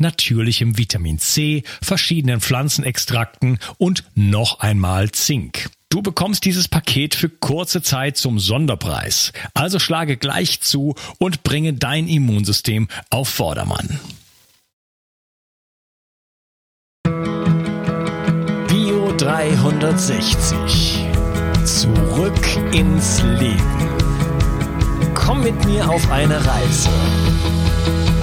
natürlichem Vitamin C, verschiedenen Pflanzenextrakten und noch einmal Zink. Du bekommst dieses Paket für kurze Zeit zum Sonderpreis. Also schlage gleich zu und bringe dein Immunsystem auf Vordermann. Bio 360. Zurück ins Leben. Komm mit mir auf eine Reise.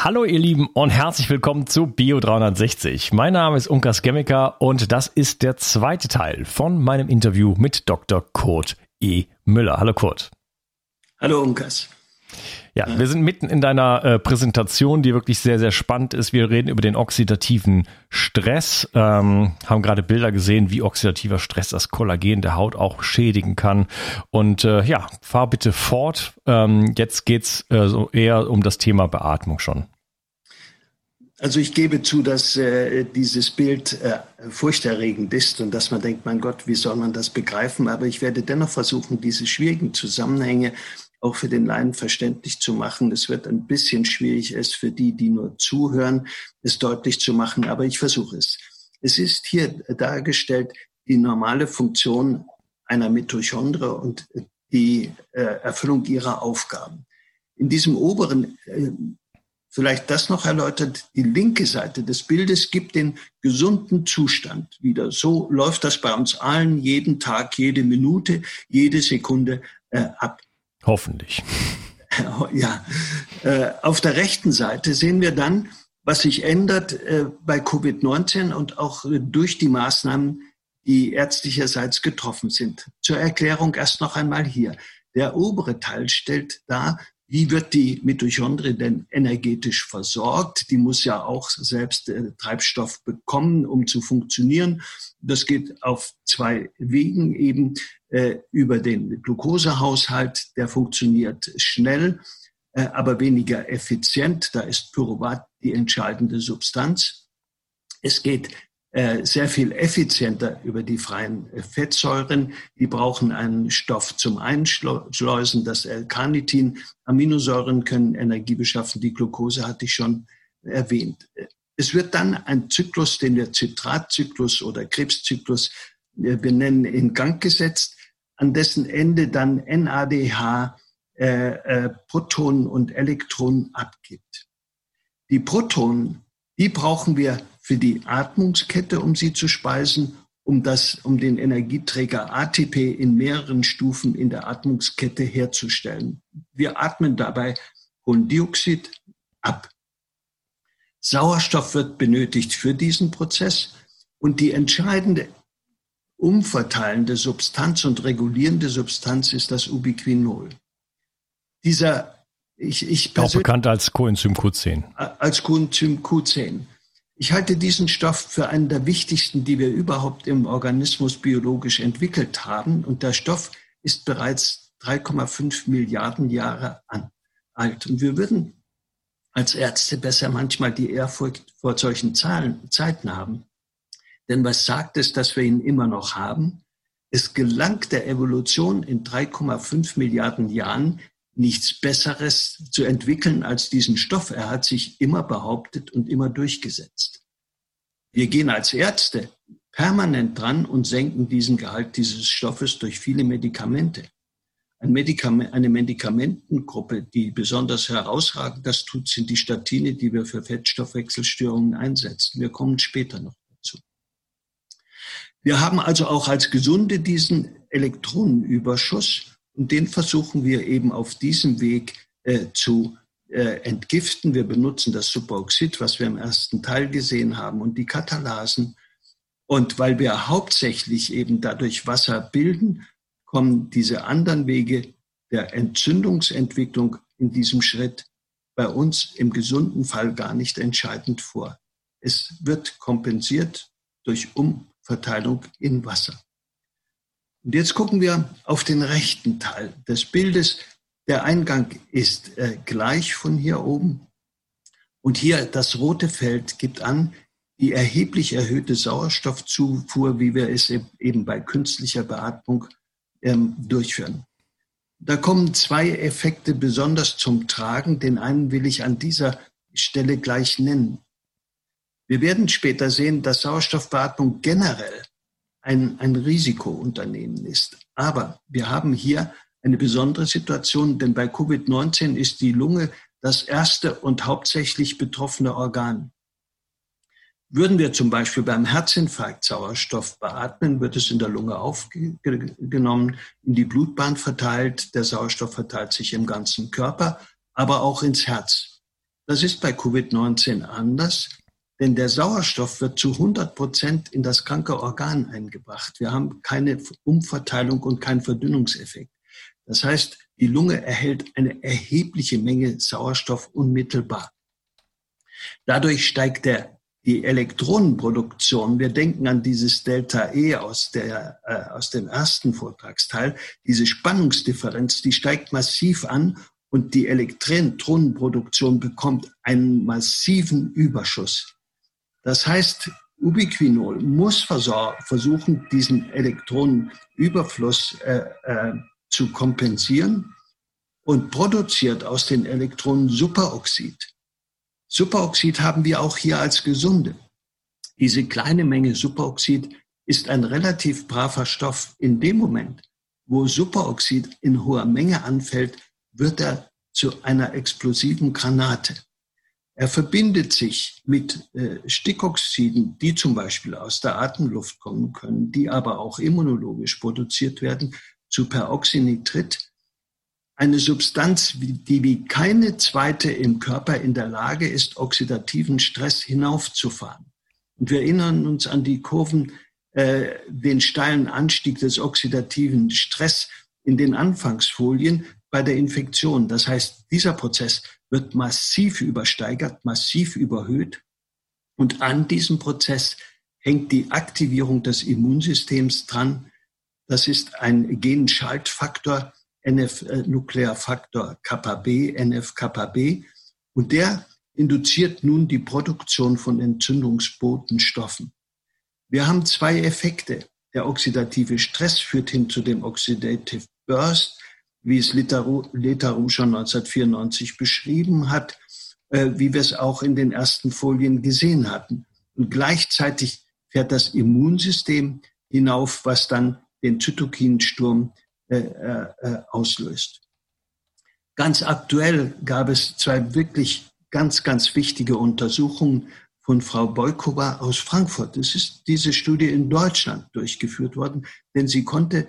Hallo ihr Lieben und herzlich willkommen zu Bio 360. Mein Name ist Unkas Gemmika und das ist der zweite Teil von meinem Interview mit Dr. Kurt E. Müller. Hallo Kurt. Hallo Unkas. Ja, wir sind mitten in deiner äh, Präsentation, die wirklich sehr, sehr spannend ist. Wir reden über den oxidativen Stress, ähm, haben gerade Bilder gesehen, wie oxidativer Stress das Kollagen der Haut auch schädigen kann. Und äh, ja, fahr bitte fort. Ähm, jetzt geht's äh, so eher um das Thema Beatmung schon. Also ich gebe zu, dass äh, dieses Bild äh, furchterregend ist und dass man denkt, mein Gott, wie soll man das begreifen? Aber ich werde dennoch versuchen, diese schwierigen Zusammenhänge auch für den Laien verständlich zu machen. Es wird ein bisschen schwierig, es für die, die nur zuhören, es deutlich zu machen, aber ich versuche es. Es ist hier dargestellt die normale Funktion einer Mitochondrie und die äh, Erfüllung ihrer Aufgaben. In diesem oberen, äh, vielleicht das noch erläutert, die linke Seite des Bildes gibt den gesunden Zustand wieder. So läuft das bei uns allen jeden Tag, jede Minute, jede Sekunde äh, ab. Hoffentlich. Ja, äh, auf der rechten Seite sehen wir dann, was sich ändert äh, bei Covid-19 und auch durch die Maßnahmen, die ärztlicherseits getroffen sind. Zur Erklärung erst noch einmal hier. Der obere Teil stellt dar, wie wird die Mitochondrie denn energetisch versorgt? Die muss ja auch selbst äh, Treibstoff bekommen, um zu funktionieren. Das geht auf zwei Wegen eben äh, über den Glukosehaushalt. Der funktioniert schnell, äh, aber weniger effizient. Da ist Pyruvat die entscheidende Substanz. Es geht sehr viel effizienter über die freien äh, Fettsäuren. Die brauchen einen Stoff zum Einschleusen, das L-Carnitin. Aminosäuren können Energie beschaffen. Die Glucose hatte ich schon erwähnt. Es wird dann ein Zyklus, den wir Zitratzyklus oder Krebszyklus äh, benennen, in Gang gesetzt, an dessen Ende dann NADH äh, äh, Protonen und Elektronen abgibt. Die Protonen, die brauchen wir für die Atmungskette, um sie zu speisen, um, das, um den Energieträger ATP in mehreren Stufen in der Atmungskette herzustellen. Wir atmen dabei Kohlendioxid ab. Sauerstoff wird benötigt für diesen Prozess und die entscheidende umverteilende Substanz und regulierende Substanz ist das Ubiquinol. Dieser, ich, ich auch bekannt als Coenzym Q10. Als Coenzym Q10. Ich halte diesen Stoff für einen der wichtigsten, die wir überhaupt im Organismus biologisch entwickelt haben. Und der Stoff ist bereits 3,5 Milliarden Jahre alt. Und wir würden als Ärzte besser manchmal die Ehrfurcht vor solchen Zahlen, Zeiten haben. Denn was sagt es, dass wir ihn immer noch haben? Es gelang der Evolution in 3,5 Milliarden Jahren, nichts Besseres zu entwickeln als diesen Stoff. Er hat sich immer behauptet und immer durchgesetzt. Wir gehen als Ärzte permanent dran und senken diesen Gehalt dieses Stoffes durch viele Medikamente. Ein Medikament, eine Medikamentengruppe, die besonders herausragend das tut, sind die Statine, die wir für Fettstoffwechselstörungen einsetzen. Wir kommen später noch dazu. Wir haben also auch als Gesunde diesen Elektronenüberschuss und den versuchen wir eben auf diesem Weg äh, zu äh, entgiften. Wir benutzen das Superoxid, was wir im ersten Teil gesehen haben, und die Katalasen. Und weil wir hauptsächlich eben dadurch Wasser bilden, kommen diese anderen Wege der Entzündungsentwicklung in diesem Schritt bei uns im gesunden Fall gar nicht entscheidend vor. Es wird kompensiert durch Umverteilung in Wasser. Und jetzt gucken wir auf den rechten Teil des Bildes. Der Eingang ist äh, gleich von hier oben. Und hier das rote Feld gibt an die erheblich erhöhte Sauerstoffzufuhr, wie wir es eben bei künstlicher Beatmung ähm, durchführen. Da kommen zwei Effekte besonders zum Tragen. Den einen will ich an dieser Stelle gleich nennen. Wir werden später sehen, dass Sauerstoffbeatmung generell ein, ein Risikounternehmen ist. Aber wir haben hier eine besondere Situation, denn bei Covid-19 ist die Lunge das erste und hauptsächlich betroffene Organ. Würden wir zum Beispiel beim Herzinfarkt Sauerstoff beatmen, wird es in der Lunge aufgenommen, in die Blutbahn verteilt. Der Sauerstoff verteilt sich im ganzen Körper, aber auch ins Herz. Das ist bei Covid-19 anders. Denn der Sauerstoff wird zu 100 Prozent in das kranke Organ eingebracht. Wir haben keine Umverteilung und keinen Verdünnungseffekt. Das heißt, die Lunge erhält eine erhebliche Menge Sauerstoff unmittelbar. Dadurch steigt der, die Elektronenproduktion. Wir denken an dieses Delta E aus, der, äh, aus dem ersten Vortragsteil. Diese Spannungsdifferenz, die steigt massiv an und die Elektronenproduktion bekommt einen massiven Überschuss. Das heißt, Ubiquinol muss versuchen, diesen Elektronenüberfluss äh, äh, zu kompensieren und produziert aus den Elektronen Superoxid. Superoxid haben wir auch hier als gesunde. Diese kleine Menge Superoxid ist ein relativ braver Stoff. In dem Moment, wo Superoxid in hoher Menge anfällt, wird er zu einer explosiven Granate. Er verbindet sich mit äh, Stickoxiden, die zum Beispiel aus der Atemluft kommen können, die aber auch immunologisch produziert werden, zu Peroxynitrit. Eine Substanz, die wie keine zweite im Körper in der Lage ist, oxidativen Stress hinaufzufahren. Und wir erinnern uns an die Kurven, äh, den steilen Anstieg des oxidativen Stress in den Anfangsfolien bei der Infektion. Das heißt, dieser Prozess wird massiv übersteigert, massiv überhöht. Und an diesem Prozess hängt die Aktivierung des Immunsystems dran. Das ist ein Genschaltfaktor, NF-Nuklearfaktor Kappa B, NF-Kappa B. Und der induziert nun die Produktion von Entzündungsbotenstoffen. Wir haben zwei Effekte. Der oxidative Stress führt hin zu dem Oxidative Burst wie es Letaru, schon 1994 beschrieben hat, äh, wie wir es auch in den ersten Folien gesehen hatten. Und gleichzeitig fährt das Immunsystem hinauf, was dann den Zytokinsturm äh, äh, auslöst. Ganz aktuell gab es zwei wirklich ganz, ganz wichtige Untersuchungen von Frau Beukova aus Frankfurt. Es ist diese Studie in Deutschland durchgeführt worden, denn sie konnte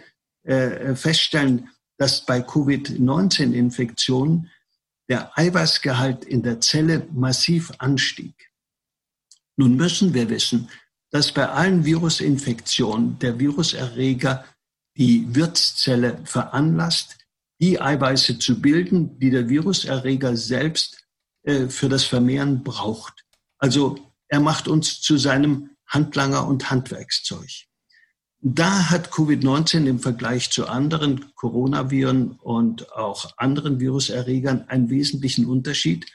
feststellen, dass bei Covid-19-Infektionen der Eiweißgehalt in der Zelle massiv anstieg. Nun müssen wir wissen, dass bei allen Virusinfektionen der Viruserreger die Wirtszelle veranlasst, die Eiweiße zu bilden, die der Viruserreger selbst äh, für das Vermehren braucht. Also er macht uns zu seinem Handlanger und Handwerkszeug. Da hat Covid-19 im Vergleich zu anderen Coronaviren und auch anderen Viruserregern einen wesentlichen Unterschied,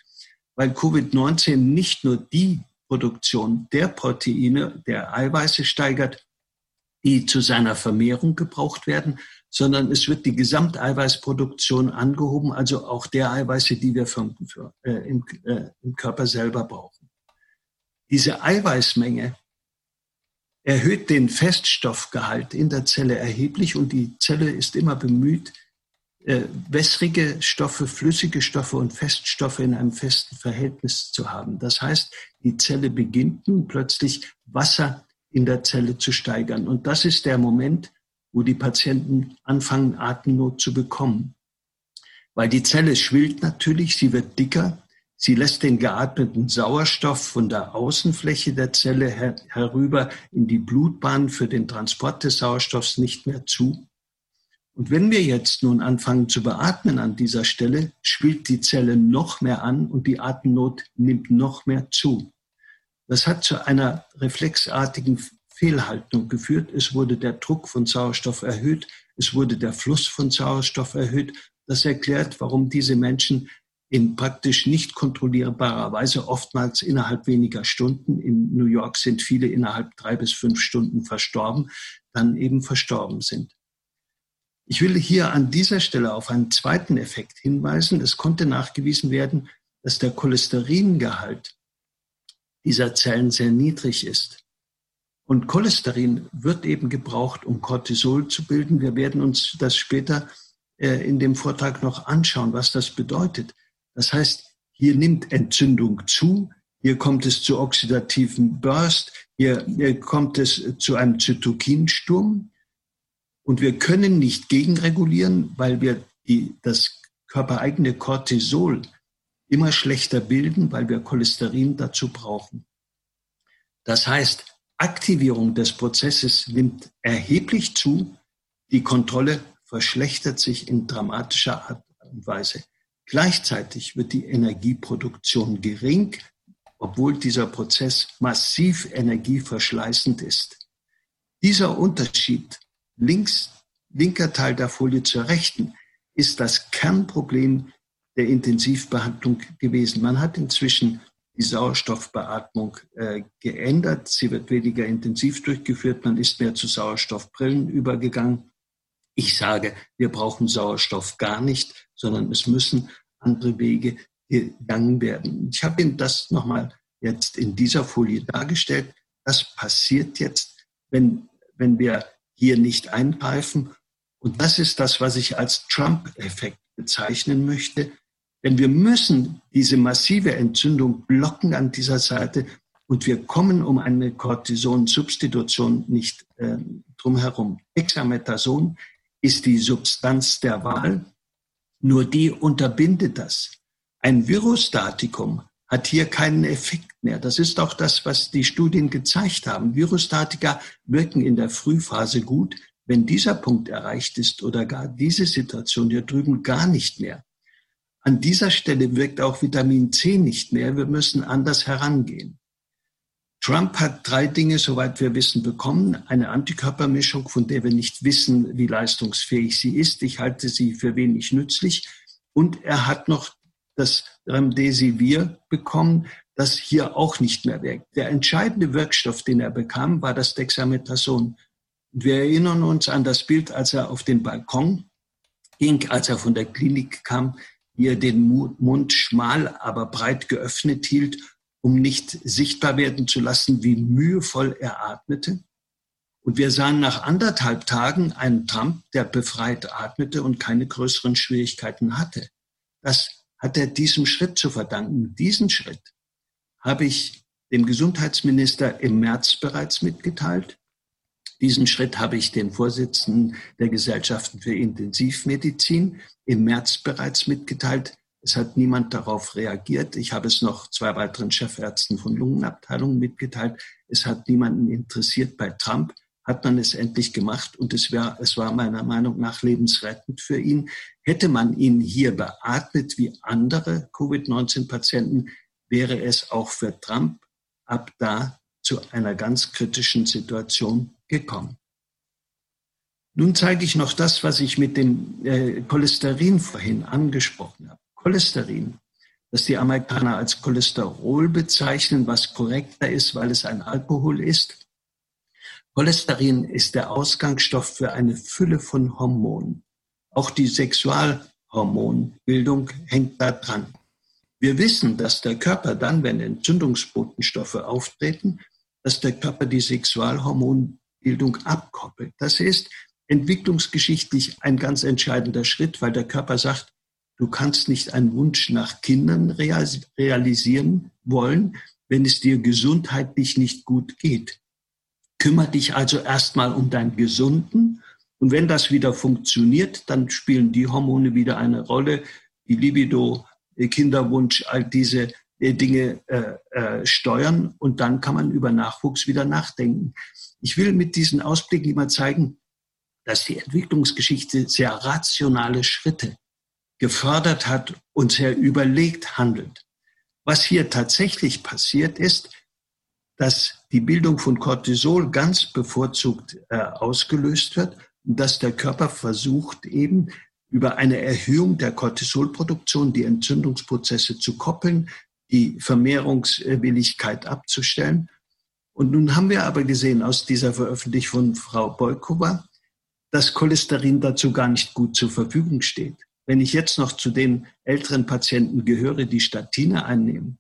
weil Covid-19 nicht nur die Produktion der Proteine, der Eiweiße steigert, die zu seiner Vermehrung gebraucht werden, sondern es wird die Gesamteiweißproduktion angehoben, also auch der Eiweiße, die wir vom, äh, im, äh, im Körper selber brauchen. Diese Eiweißmenge erhöht den Feststoffgehalt in der Zelle erheblich und die Zelle ist immer bemüht, äh, wässrige Stoffe, flüssige Stoffe und Feststoffe in einem festen Verhältnis zu haben. Das heißt, die Zelle beginnt nun plötzlich Wasser in der Zelle zu steigern. Und das ist der Moment, wo die Patienten anfangen, Atemnot zu bekommen. Weil die Zelle schwillt natürlich, sie wird dicker, sie lässt den geatmeten Sauerstoff von der Außenfläche der Zelle her herüber in die Blutbahn für den Transport des Sauerstoffs nicht mehr zu. Und wenn wir jetzt nun anfangen zu beatmen an dieser Stelle, spielt die Zelle noch mehr an und die Atemnot nimmt noch mehr zu. Das hat zu einer reflexartigen Fehlhaltung geführt. Es wurde der Druck von Sauerstoff erhöht, es wurde der Fluss von Sauerstoff erhöht. Das erklärt, warum diese Menschen in praktisch nicht kontrollierbarer Weise oftmals innerhalb weniger Stunden, in New York sind viele innerhalb drei bis fünf Stunden verstorben, dann eben verstorben sind. Ich will hier an dieser Stelle auf einen zweiten Effekt hinweisen. Es konnte nachgewiesen werden, dass der Cholesteringehalt dieser Zellen sehr niedrig ist. Und Cholesterin wird eben gebraucht, um Cortisol zu bilden. Wir werden uns das später äh, in dem Vortrag noch anschauen, was das bedeutet. Das heißt, hier nimmt Entzündung zu, hier kommt es zu oxidativen Burst, hier, hier kommt es zu einem Zytokinsturm. Und wir können nicht gegenregulieren, weil wir die, das körpereigene Cortisol immer schlechter bilden, weil wir Cholesterin dazu brauchen. Das heißt, Aktivierung des Prozesses nimmt erheblich zu, die Kontrolle verschlechtert sich in dramatischer Art und Weise. Gleichzeitig wird die Energieproduktion gering, obwohl dieser Prozess massiv energieverschleißend ist. Dieser Unterschied links, linker Teil der Folie zur rechten, ist das Kernproblem der Intensivbehandlung gewesen. Man hat inzwischen die Sauerstoffbeatmung äh, geändert. Sie wird weniger intensiv durchgeführt. Man ist mehr zu Sauerstoffbrillen übergegangen. Ich sage, wir brauchen Sauerstoff gar nicht, sondern es müssen andere Wege gegangen werden. Ich habe Ihnen das nochmal jetzt in dieser Folie dargestellt. Das passiert jetzt, wenn, wenn wir hier nicht eingreifen. Und das ist das, was ich als Trump-Effekt bezeichnen möchte. Denn wir müssen diese massive Entzündung blocken an dieser Seite und wir kommen um eine Cortison-Substitution nicht äh, drumherum. Hexamethason ist die Substanz der Wahl, nur die unterbindet das. Ein Virostatikum hat hier keinen Effekt mehr. Das ist auch das, was die Studien gezeigt haben. Virostatika wirken in der Frühphase gut. Wenn dieser Punkt erreicht ist oder gar diese Situation hier drüben gar nicht mehr. An dieser Stelle wirkt auch Vitamin C nicht mehr. Wir müssen anders herangehen. Trump hat drei Dinge, soweit wir wissen, bekommen. Eine Antikörpermischung, von der wir nicht wissen, wie leistungsfähig sie ist. Ich halte sie für wenig nützlich. Und er hat noch das Remdesivir bekommen, das hier auch nicht mehr wirkt. Der entscheidende Wirkstoff, den er bekam, war das Dexamethason. Wir erinnern uns an das Bild, als er auf den Balkon ging, als er von der Klinik kam, wie er den Mund schmal, aber breit geöffnet hielt, um nicht sichtbar werden zu lassen, wie mühevoll er atmete. Und wir sahen nach anderthalb Tagen einen Trump, der befreit atmete und keine größeren Schwierigkeiten hatte. Das hat er diesem Schritt zu verdanken. Diesen Schritt habe ich dem Gesundheitsminister im März bereits mitgeteilt. Diesen Schritt habe ich dem Vorsitzenden der Gesellschaften für Intensivmedizin im März bereits mitgeteilt. Es hat niemand darauf reagiert. Ich habe es noch zwei weiteren Chefärzten von Lungenabteilungen mitgeteilt. Es hat niemanden interessiert. Bei Trump hat man es endlich gemacht und es war, es war meiner Meinung nach lebensrettend für ihn. Hätte man ihn hier beatmet wie andere Covid-19-Patienten, wäre es auch für Trump ab da zu einer ganz kritischen Situation gekommen. Nun zeige ich noch das, was ich mit dem äh, Cholesterin vorhin angesprochen habe. Cholesterin, das die Amerikaner als Cholesterol bezeichnen, was korrekter ist, weil es ein Alkohol ist, Cholesterin ist der Ausgangsstoff für eine Fülle von Hormonen. Auch die Sexualhormonbildung hängt da dran. Wir wissen, dass der Körper dann, wenn Entzündungsbotenstoffe auftreten, dass der Körper die Sexualhormonbildung abkoppelt. Das ist entwicklungsgeschichtlich ein ganz entscheidender Schritt, weil der Körper sagt, du kannst nicht einen Wunsch nach Kindern realisieren wollen, wenn es dir gesundheitlich nicht gut geht. Kümmer dich also erstmal um deinen Gesunden und wenn das wieder funktioniert, dann spielen die Hormone wieder eine Rolle, die Libido, Kinderwunsch, all diese äh, Dinge äh, äh, steuern und dann kann man über Nachwuchs wieder nachdenken. Ich will mit diesen Ausblicken immer zeigen, dass die Entwicklungsgeschichte sehr rationale Schritte gefördert hat und sehr überlegt handelt. Was hier tatsächlich passiert ist, dass die Bildung von Cortisol ganz bevorzugt äh, ausgelöst wird und dass der Körper versucht eben über eine Erhöhung der Cortisolproduktion die Entzündungsprozesse zu koppeln, die Vermehrungswilligkeit abzustellen. Und nun haben wir aber gesehen aus dieser Veröffentlichung von Frau Bolkova, dass Cholesterin dazu gar nicht gut zur Verfügung steht. Wenn ich jetzt noch zu den älteren Patienten gehöre, die Statine einnehmen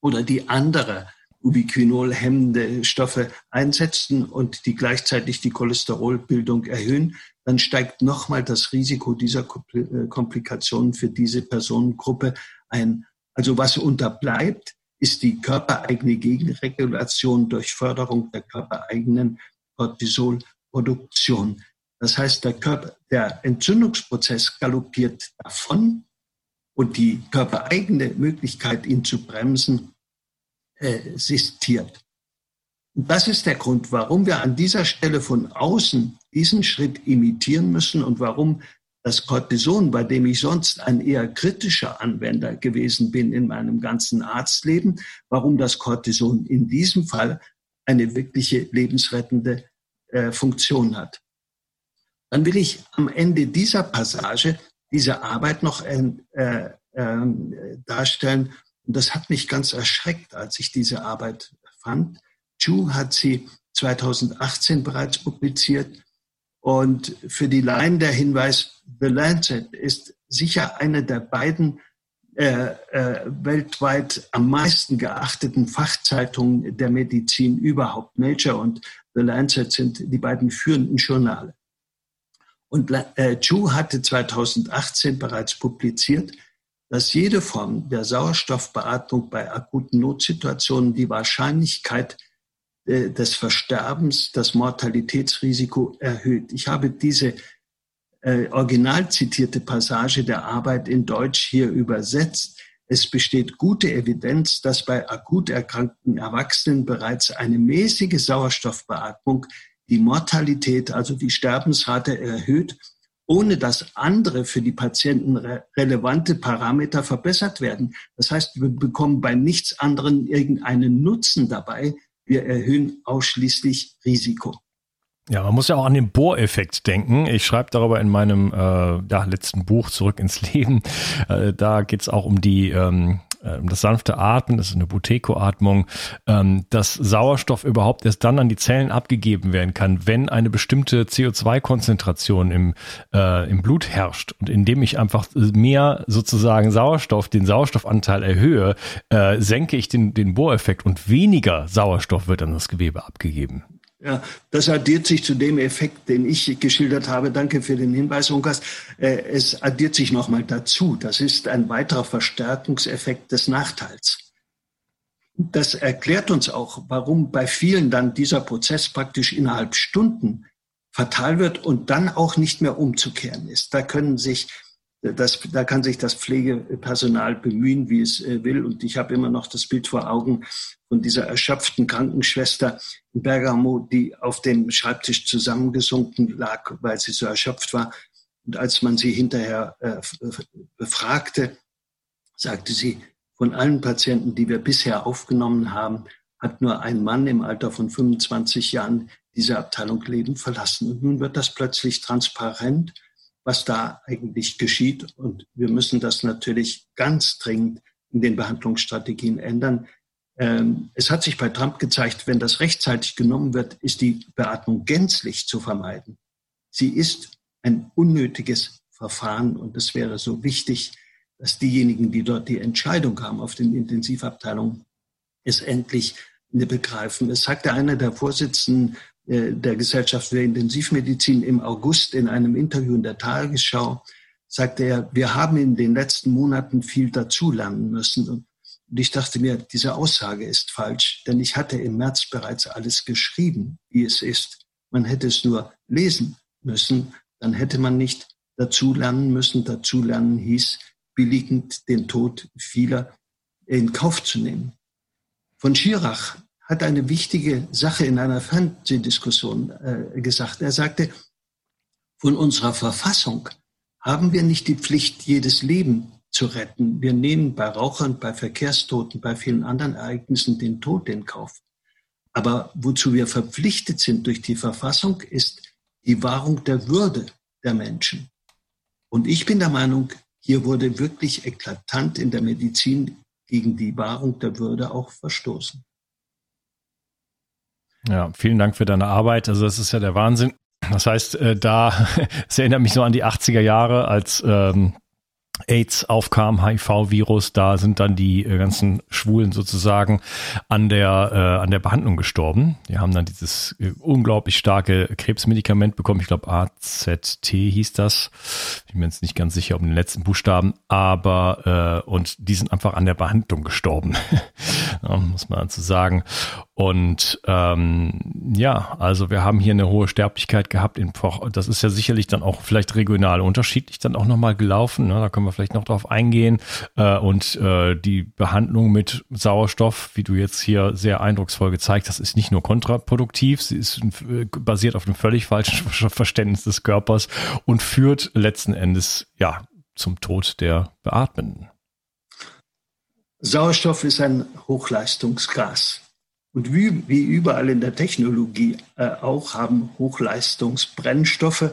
oder die andere Ubiquinol hemmende Stoffe einsetzen und die gleichzeitig die Cholesterolbildung erhöhen, dann steigt nochmal das Risiko dieser äh, Komplikationen für diese Personengruppe ein. Also was unterbleibt, ist die körpereigene Gegenregulation durch Förderung der körpereigenen Cortisolproduktion. Das heißt, der, Körper, der Entzündungsprozess galoppiert davon und die körpereigene Möglichkeit, ihn zu bremsen, sistiert. Und das ist der Grund, warum wir an dieser Stelle von außen diesen Schritt imitieren müssen und warum das Cortison, bei dem ich sonst ein eher kritischer Anwender gewesen bin in meinem ganzen Arztleben, warum das Cortison in diesem Fall eine wirkliche lebensrettende äh, Funktion hat. Dann will ich am Ende dieser Passage diese Arbeit noch äh, äh, darstellen. Und das hat mich ganz erschreckt, als ich diese Arbeit fand. Chu hat sie 2018 bereits publiziert. Und für die Laien der Hinweis, The Lancet ist sicher eine der beiden äh, äh, weltweit am meisten geachteten Fachzeitungen der Medizin überhaupt. Nature und The Lancet sind die beiden führenden Journale. Und äh, hatte 2018 bereits publiziert, dass jede Form der Sauerstoffbeatmung bei akuten Notsituationen die Wahrscheinlichkeit äh, des Versterbens, das Mortalitätsrisiko erhöht. Ich habe diese äh, original zitierte Passage der Arbeit in Deutsch hier übersetzt. Es besteht gute Evidenz, dass bei akut erkrankten Erwachsenen bereits eine mäßige Sauerstoffbeatmung die Mortalität, also die Sterbensrate erhöht, ohne dass andere für die Patienten re relevante Parameter verbessert werden. Das heißt, wir bekommen bei nichts anderem irgendeinen Nutzen dabei, wir erhöhen ausschließlich Risiko. Ja, man muss ja auch an den Bohreffekt denken. Ich schreibe darüber in meinem äh, ja, letzten Buch Zurück ins Leben. Äh, da geht es auch um die ähm, äh, das sanfte Atmen, das ist eine Buteco-Atmung, ähm, dass Sauerstoff überhaupt erst dann an die Zellen abgegeben werden kann, wenn eine bestimmte CO2-Konzentration im, äh, im Blut herrscht. Und indem ich einfach mehr sozusagen Sauerstoff, den Sauerstoffanteil erhöhe, äh, senke ich den, den Bohreffekt und weniger Sauerstoff wird an das Gewebe abgegeben. Ja, das addiert sich zu dem Effekt, den ich geschildert habe. Danke für den Hinweis, Unkas. Äh, es addiert sich nochmal dazu. Das ist ein weiterer Verstärkungseffekt des Nachteils. Das erklärt uns auch, warum bei vielen dann dieser Prozess praktisch innerhalb Stunden fatal wird und dann auch nicht mehr umzukehren ist. Da können sich das, da kann sich das Pflegepersonal bemühen, wie es äh, will. Und ich habe immer noch das Bild vor Augen von dieser erschöpften Krankenschwester in Bergamo, die auf dem Schreibtisch zusammengesunken lag, weil sie so erschöpft war. Und als man sie hinterher äh, befragte, sagte sie, von allen Patienten, die wir bisher aufgenommen haben, hat nur ein Mann im Alter von 25 Jahren diese Abteilung Leben verlassen. Und nun wird das plötzlich transparent was da eigentlich geschieht. Und wir müssen das natürlich ganz dringend in den Behandlungsstrategien ändern. Ähm, es hat sich bei Trump gezeigt, wenn das rechtzeitig genommen wird, ist die Beatmung gänzlich zu vermeiden. Sie ist ein unnötiges Verfahren und es wäre so wichtig, dass diejenigen, die dort die Entscheidung haben auf den Intensivabteilungen, es endlich begreifen. Es sagte einer der Vorsitzenden der Gesellschaft für Intensivmedizin im August in einem Interview in der Tagesschau, sagte er, wir haben in den letzten Monaten viel dazulernen müssen. Und ich dachte mir, diese Aussage ist falsch, denn ich hatte im März bereits alles geschrieben, wie es ist. Man hätte es nur lesen müssen, dann hätte man nicht dazulernen müssen. Dazulernen hieß, billigend den Tod vieler in Kauf zu nehmen. Von Schirach hat eine wichtige Sache in einer Fernsehdiskussion äh, gesagt. Er sagte, von unserer Verfassung haben wir nicht die Pflicht, jedes Leben zu retten. Wir nehmen bei Rauchern, bei Verkehrstoten, bei vielen anderen Ereignissen den Tod in Kauf. Aber wozu wir verpflichtet sind durch die Verfassung, ist die Wahrung der Würde der Menschen. Und ich bin der Meinung, hier wurde wirklich eklatant in der Medizin gegen die Wahrung der Würde auch verstoßen. Ja, vielen Dank für deine Arbeit. Also das ist ja der Wahnsinn. Das heißt, äh, da, es erinnert mich so an die 80er Jahre, als ähm, AIDS aufkam, HIV-Virus, da sind dann die äh, ganzen Schwulen sozusagen an der äh, an der Behandlung gestorben. Die haben dann dieses äh, unglaublich starke Krebsmedikament bekommen. Ich glaube AZT hieß das. Ich bin mir jetzt nicht ganz sicher um den letzten Buchstaben, aber äh, und die sind einfach an der Behandlung gestorben, ja, muss man dazu sagen. Und ähm, ja, also wir haben hier eine hohe Sterblichkeit gehabt. In, das ist ja sicherlich dann auch vielleicht regional unterschiedlich dann auch nochmal gelaufen. Ne? Da können wir vielleicht noch drauf eingehen. Äh, und äh, die Behandlung mit Sauerstoff, wie du jetzt hier sehr eindrucksvoll gezeigt hast, ist nicht nur kontraproduktiv, sie ist äh, basiert auf einem völlig falschen Verständnis des Körpers und führt letzten Endes ja zum Tod der Beatmenden. Sauerstoff ist ein Hochleistungsgas. Und wie, wie überall in der Technologie äh, auch haben Hochleistungsbrennstoffe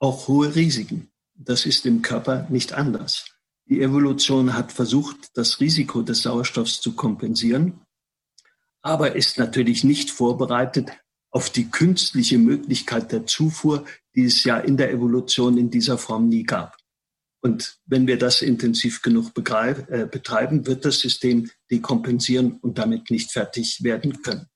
auch hohe Risiken. Das ist im Körper nicht anders. Die Evolution hat versucht, das Risiko des Sauerstoffs zu kompensieren, aber ist natürlich nicht vorbereitet auf die künstliche Möglichkeit der Zufuhr, die es ja in der Evolution in dieser Form nie gab. Und wenn wir das intensiv genug äh, betreiben, wird das System dekompensieren und damit nicht fertig werden können. Äh,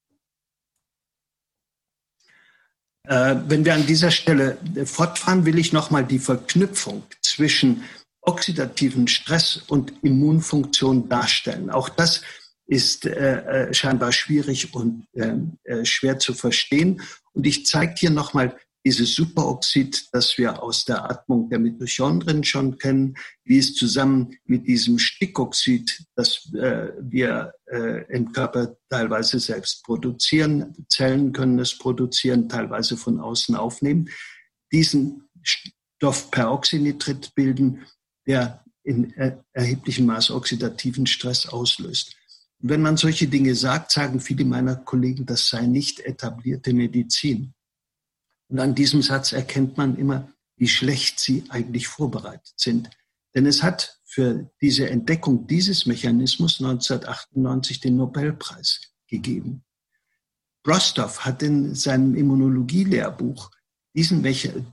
wenn wir an dieser Stelle fortfahren, will ich nochmal die Verknüpfung zwischen oxidativen Stress und Immunfunktion darstellen. Auch das ist äh, äh scheinbar schwierig und äh, schwer zu verstehen. Und ich zeige hier nochmal dieses Superoxid, das wir aus der Atmung der Mitochondrien schon kennen, wie es zusammen mit diesem Stickoxid, das äh, wir äh, im Körper teilweise selbst produzieren, Zellen können es produzieren, teilweise von außen aufnehmen, diesen Stoff Peroxynitrit bilden, der in er erheblichem Maß oxidativen Stress auslöst. Wenn man solche Dinge sagt, sagen viele meiner Kollegen, das sei nicht etablierte Medizin. Und an diesem Satz erkennt man immer, wie schlecht sie eigentlich vorbereitet sind. Denn es hat für diese Entdeckung dieses Mechanismus 1998 den Nobelpreis gegeben. Brostow hat in seinem Immunologie-Lehrbuch diesen,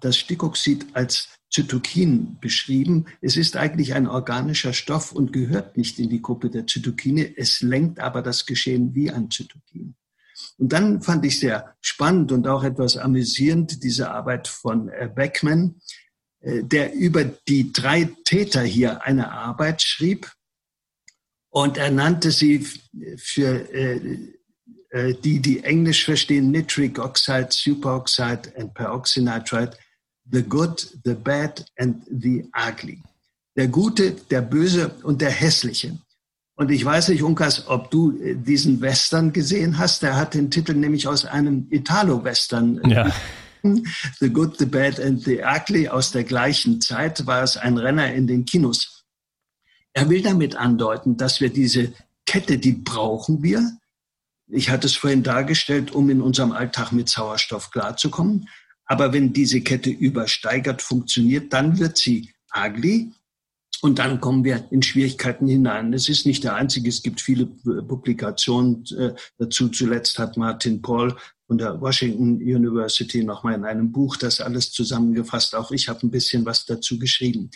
das Stickoxid als Zytokin beschrieben. Es ist eigentlich ein organischer Stoff und gehört nicht in die Gruppe der Zytokine. Es lenkt aber das Geschehen wie ein Zytokin. Und dann fand ich sehr spannend und auch etwas amüsierend diese Arbeit von äh, Beckman, äh, der über die drei Täter hier eine Arbeit schrieb. Und er nannte sie für äh, die, die Englisch verstehen, Nitric Oxide, Superoxide and Peroxynitride, the good, the bad and the ugly. Der Gute, der Böse und der Hässliche. Und ich weiß nicht, Unkas, ob du äh, diesen Western gesehen hast. Der hat den Titel nämlich aus einem Italo-Western. Ja. The Good, the Bad and the Ugly aus der gleichen Zeit war es ein Renner in den Kinos. Er will damit andeuten, dass wir diese Kette, die brauchen wir. Ich hatte es vorhin dargestellt, um in unserem Alltag mit Sauerstoff klarzukommen. Aber wenn diese Kette übersteigert funktioniert, dann wird sie ugly Und dann kommen wir in Schwierigkeiten hinein. Es ist nicht der einzige, es gibt viele Publikationen äh, dazu. Zuletzt hat Martin Paul von der Washington University nochmal in einem Buch das alles zusammengefasst. Auch ich habe ein bisschen was dazu geschrieben.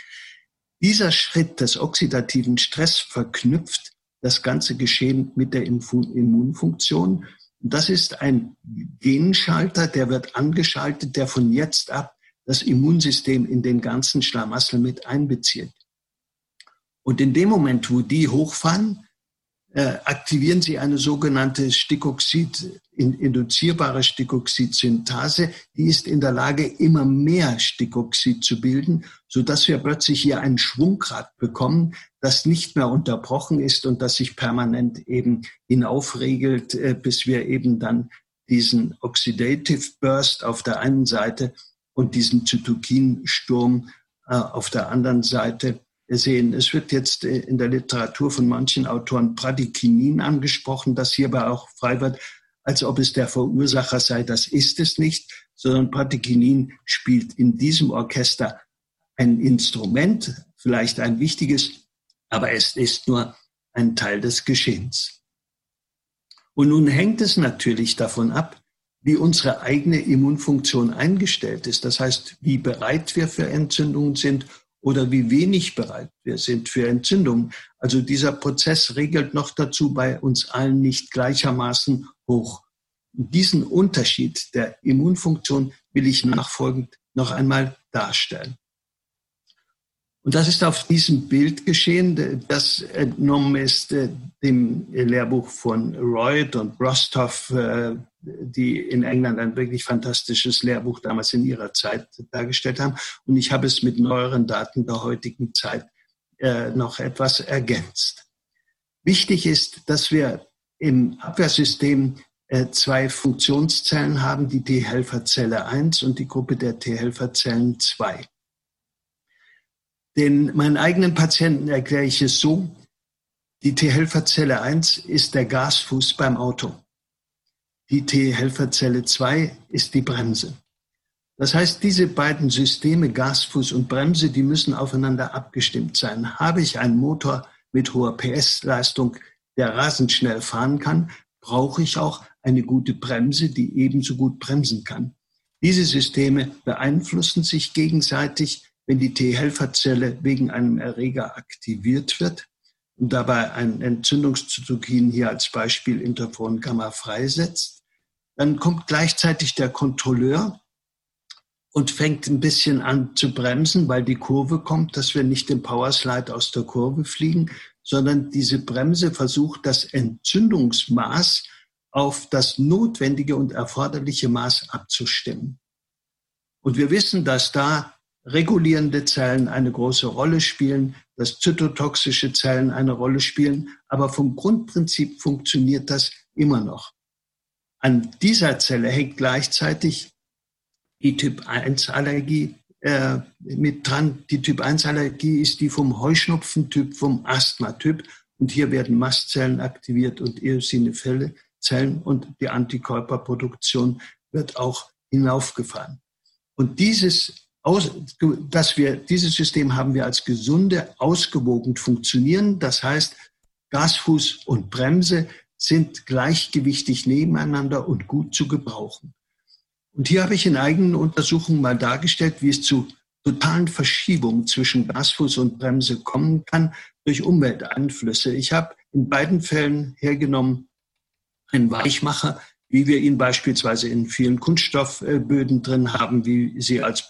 Dieser Schritt des oxidativen Stress verknüpft das ganze Geschehen mit der Immunfunktion. Das ist ein Genschalter, der wird angeschaltet, der von jetzt ab das Immunsystem in den ganzen Schlamassel mit einbezieht. Und in dem Moment, wo die hochfahren, äh, aktivieren sie eine sogenannte Stickoxid, induzierbare Stickoxid-Synthase. Die ist in der Lage, immer mehr Stickoxid zu bilden, so dass wir plötzlich hier ein Schwungrad bekommen, das nicht mehr unterbrochen ist und das sich permanent eben hinaufregelt, äh, bis wir eben dann diesen Oxidative Burst auf der einen Seite und diesen Zytokinsturm äh, auf der anderen Seite sehen. Es wird jetzt äh, in der Literatur von manchen Autoren Pradikinin angesprochen, das hierbei auch frei wird, als ob es der Verursacher sei. Das ist es nicht, sondern Pradikinin spielt in diesem Orchester ein Instrument, vielleicht ein wichtiges, aber es ist nur ein Teil des Geschehens. Und nun hängt es natürlich davon ab, wie unsere eigene Immunfunktion eingestellt ist. Das heißt, wie bereit wir für Entzündungen sind oder wie wenig bereit wir sind für Entzündungen. Also dieser Prozess regelt noch dazu bei uns allen nicht gleichermaßen hoch. Diesen Unterschied der Immunfunktion will ich nachfolgend noch einmal darstellen. Und das ist auf diesem Bild geschehen, das entnommen ist äh, dem Lehrbuch von Reut und Rostov, äh, die in England ein wirklich fantastisches Lehrbuch damals in ihrer Zeit dargestellt haben. Und ich habe es mit neueren Daten der heutigen Zeit äh, noch etwas ergänzt. Wichtig ist, dass wir im Abwehrsystem zwei Funktionszellen haben, die T-Helferzelle 1 und die Gruppe der T-Helferzellen 2. Den meinen eigenen Patienten erkläre ich es so, die T-Helferzelle 1 ist der Gasfuß beim Auto. Die T-Helferzelle 2 ist die Bremse. Das heißt, diese beiden Systeme, Gasfuß und Bremse, die müssen aufeinander abgestimmt sein. Habe ich einen Motor mit hoher PS-Leistung, der rasend schnell fahren kann, brauche ich auch eine gute Bremse, die ebenso gut bremsen kann. Diese Systeme beeinflussen sich gegenseitig wenn die T-Helferzelle wegen einem Erreger aktiviert wird und dabei ein Entzündungszytokin hier als Beispiel Interferon Gamma freisetzt, dann kommt gleichzeitig der Kontrolleur und fängt ein bisschen an zu bremsen, weil die Kurve kommt, dass wir nicht im Powerslide aus der Kurve fliegen, sondern diese Bremse versucht, das Entzündungsmaß auf das notwendige und erforderliche Maß abzustimmen. Und wir wissen, dass da regulierende Zellen eine große Rolle spielen, dass zytotoxische Zellen eine Rolle spielen, aber vom Grundprinzip funktioniert das immer noch. An dieser Zelle hängt gleichzeitig die Typ-1-Allergie äh, mit dran. Die Typ-1-Allergie ist die vom Heuschnupfentyp, vom Asthma-Typ. Und hier werden Mastzellen aktiviert und Eosinophile Zellen und die Antikörperproduktion wird auch hinaufgefahren. Und dieses aus, dass wir dieses System haben wir als gesunde, ausgewogen funktionieren. Das heißt, Gasfuß und Bremse sind gleichgewichtig nebeneinander und gut zu gebrauchen. Und hier habe ich in eigenen Untersuchungen mal dargestellt, wie es zu totalen Verschiebungen zwischen Gasfuß und Bremse kommen kann durch Umwelteinflüsse. Ich habe in beiden Fällen hergenommen einen Weichmacher, wie wir ihn beispielsweise in vielen Kunststoffböden drin haben, wie sie als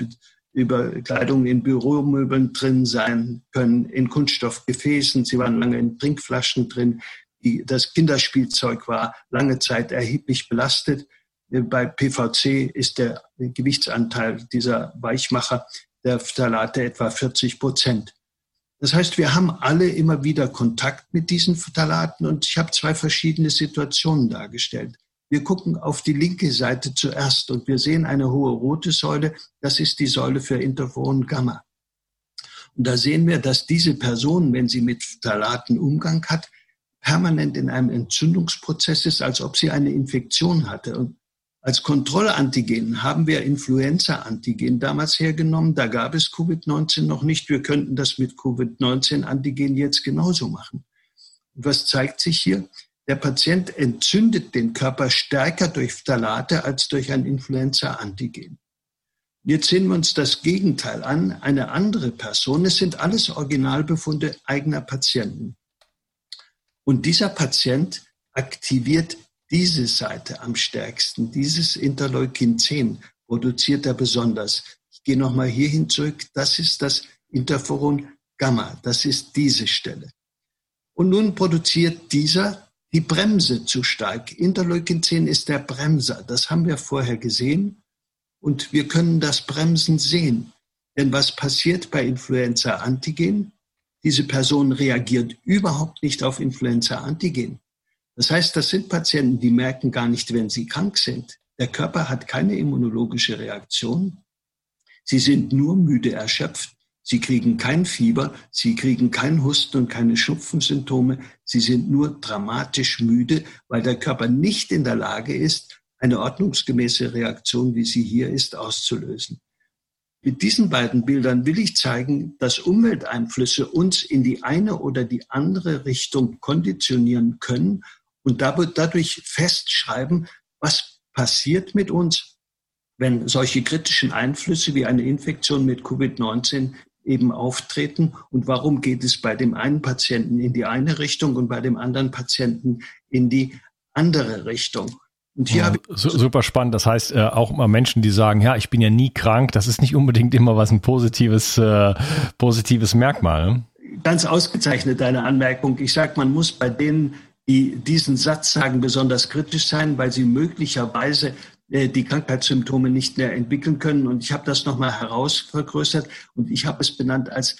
über Kleidung in Büromöbeln drin sein können, in Kunststoffgefäßen. Sie waren lange in Trinkflaschen drin. Die, das Kinderspielzeug war lange Zeit erheblich belastet. Bei PVC ist der Gewichtsanteil dieser Weichmacher der Phthalate etwa 40 Prozent. Das heißt, wir haben alle immer wieder Kontakt mit diesen Phthalaten und ich habe zwei verschiedene Situationen dargestellt. Wir gucken auf die linke Seite zuerst und wir sehen eine hohe rote Säule. Das ist die Säule für Interferon Gamma. Und da sehen wir, dass diese Person, wenn sie mit Phthalaten Umgang hat, permanent in einem Entzündungsprozess ist, als ob sie eine Infektion hatte. Und Als Kontrollantigen haben wir Influenza-Antigen damals hergenommen. Da gab es Covid-19 noch nicht. Wir könnten das mit Covid-19-Antigen jetzt genauso machen. Und was zeigt sich hier? Der Patient entzündet den Körper stärker durch Phthalate als durch ein Influenza-Antigen. Jetzt sehen wir uns das Gegenteil an. Eine andere Person, es sind alles Originalbefunde eigener Patienten. Und dieser Patient aktiviert diese Seite am stärksten, dieses Interleukin 10 produziert er besonders. Ich gehe nochmal hierhin zurück. Das ist das Interferon Gamma. Das ist diese Stelle. Und nun produziert dieser die Bremse zu stark. Interleukin 10 ist der Bremser. Das haben wir vorher gesehen. Und wir können das Bremsen sehen. Denn was passiert bei Influenza-Antigen? Diese Person reagiert überhaupt nicht auf Influenza-Antigen. Das heißt, das sind Patienten, die merken gar nicht, wenn sie krank sind. Der Körper hat keine immunologische Reaktion. Sie sind nur müde erschöpft. Sie kriegen kein Fieber, sie kriegen kein Husten und keine Schnupfensymptome. Sie sind nur dramatisch müde, weil der Körper nicht in der Lage ist, eine ordnungsgemäße Reaktion, wie sie hier ist, auszulösen. Mit diesen beiden Bildern will ich zeigen, dass Umwelteinflüsse uns in die eine oder die andere Richtung konditionieren können und dadurch festschreiben, was passiert mit uns, wenn solche kritischen Einflüsse wie eine Infektion mit Covid-19 eben auftreten und warum geht es bei dem einen Patienten in die eine Richtung und bei dem anderen Patienten in die andere Richtung. Und hier ja, habe ich super spannend. Das heißt, äh, auch immer Menschen, die sagen, ja, ich bin ja nie krank, das ist nicht unbedingt immer was ein positives, äh, positives Merkmal. Ne? Ganz ausgezeichnet deine Anmerkung. Ich sage, man muss bei denen die diesen Satz sagen, besonders kritisch sein, weil sie möglicherweise die Krankheitssymptome nicht mehr entwickeln können. Und ich habe das nochmal herausvergrößert und ich habe es benannt als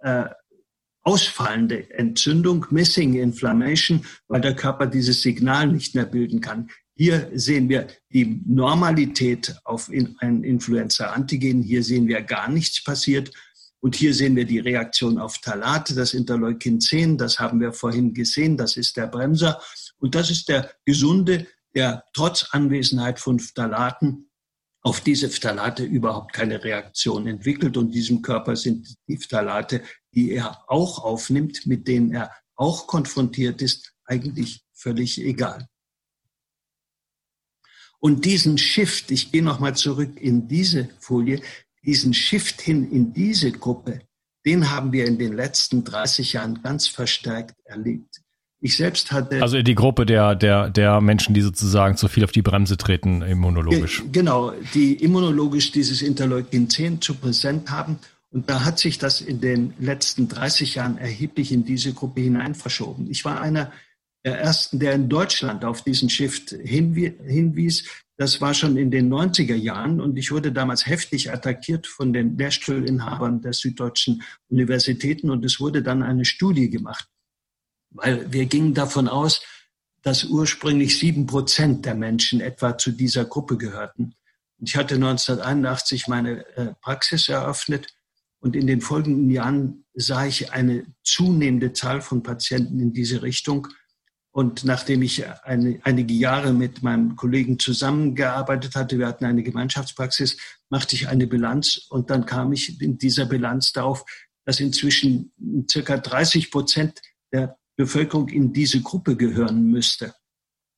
äh, ausfallende Entzündung, Missing Inflammation, weil der Körper dieses Signal nicht mehr bilden kann. Hier sehen wir die Normalität auf ein Influenza-Antigen. Hier sehen wir gar nichts passiert. Und hier sehen wir die Reaktion auf Talate, das Interleukin 10, das haben wir vorhin gesehen, das ist der Bremser. Und das ist der gesunde, der trotz Anwesenheit von Phthalaten auf diese Phthalate überhaupt keine Reaktion entwickelt. Und diesem Körper sind die Phthalate, die er auch aufnimmt, mit denen er auch konfrontiert ist, eigentlich völlig egal. Und diesen Shift, ich gehe nochmal zurück in diese Folie, diesen Shift hin in diese Gruppe, den haben wir in den letzten 30 Jahren ganz verstärkt erlebt. Ich selbst hatte. Also die Gruppe der, der, der Menschen, die sozusagen zu viel auf die Bremse treten, immunologisch. Ge genau, die immunologisch dieses Interleukin 10 zu präsent haben. Und da hat sich das in den letzten 30 Jahren erheblich in diese Gruppe hinein verschoben. Ich war einer der ersten, der in Deutschland auf diesen Shift hinwies. Das war schon in den 90er Jahren und ich wurde damals heftig attackiert von den Lehrstuhlinhabern der süddeutschen Universitäten und es wurde dann eine Studie gemacht, weil wir gingen davon aus, dass ursprünglich sieben Prozent der Menschen etwa zu dieser Gruppe gehörten. Und ich hatte 1981 meine äh, Praxis eröffnet und in den folgenden Jahren sah ich eine zunehmende Zahl von Patienten in diese Richtung. Und nachdem ich eine, einige Jahre mit meinem Kollegen zusammengearbeitet hatte, wir hatten eine Gemeinschaftspraxis, machte ich eine Bilanz und dann kam ich in dieser Bilanz darauf, dass inzwischen circa 30 Prozent der Bevölkerung in diese Gruppe gehören müsste.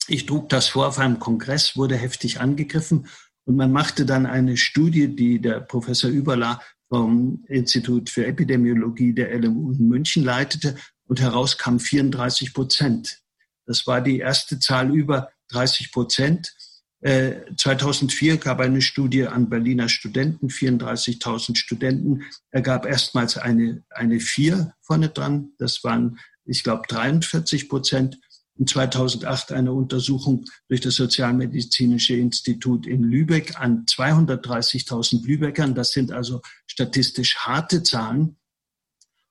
Ich trug das vor auf einem Kongress, wurde heftig angegriffen und man machte dann eine Studie, die der Professor Überla vom Institut für Epidemiologie der LMU in München leitete und heraus kam 34 Prozent das war die erste Zahl über 30 Prozent. 2004 äh, gab eine Studie an Berliner Studenten, 34.000 Studenten, ergab erstmals eine, eine 4 vorne dran. Das waren, ich glaube, 43 Prozent. Und 2008 eine Untersuchung durch das Sozialmedizinische Institut in Lübeck an 230.000 Lübeckern. Das sind also statistisch harte Zahlen.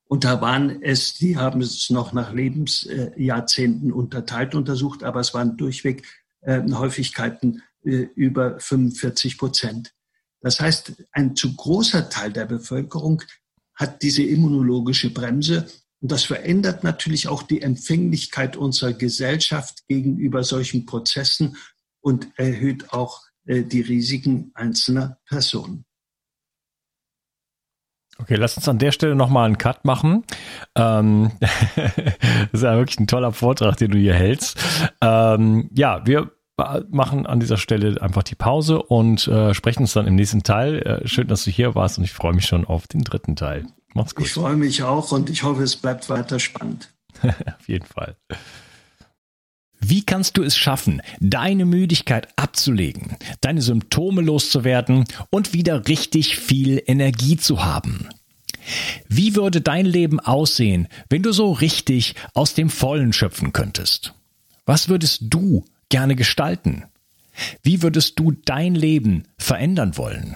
Und da waren es, die haben es noch nach Lebensjahrzehnten unterteilt untersucht, aber es waren durchweg äh, Häufigkeiten äh, über 45 Prozent. Das heißt, ein zu großer Teil der Bevölkerung hat diese immunologische Bremse und das verändert natürlich auch die Empfänglichkeit unserer Gesellschaft gegenüber solchen Prozessen und erhöht auch äh, die Risiken einzelner Personen. Okay, lass uns an der Stelle nochmal einen Cut machen. Ähm, das ist ja wirklich ein toller Vortrag, den du hier hältst. Ähm, ja, wir machen an dieser Stelle einfach die Pause und äh, sprechen uns dann im nächsten Teil. Äh, schön, dass du hier warst und ich freue mich schon auf den dritten Teil. Mach's gut. Ich freue mich auch und ich hoffe, es bleibt weiter spannend. auf jeden Fall. Wie kannst du es schaffen, deine Müdigkeit abzulegen, deine Symptome loszuwerden und wieder richtig viel Energie zu haben? Wie würde dein Leben aussehen, wenn du so richtig aus dem Vollen schöpfen könntest? Was würdest du gerne gestalten? Wie würdest du dein Leben verändern wollen?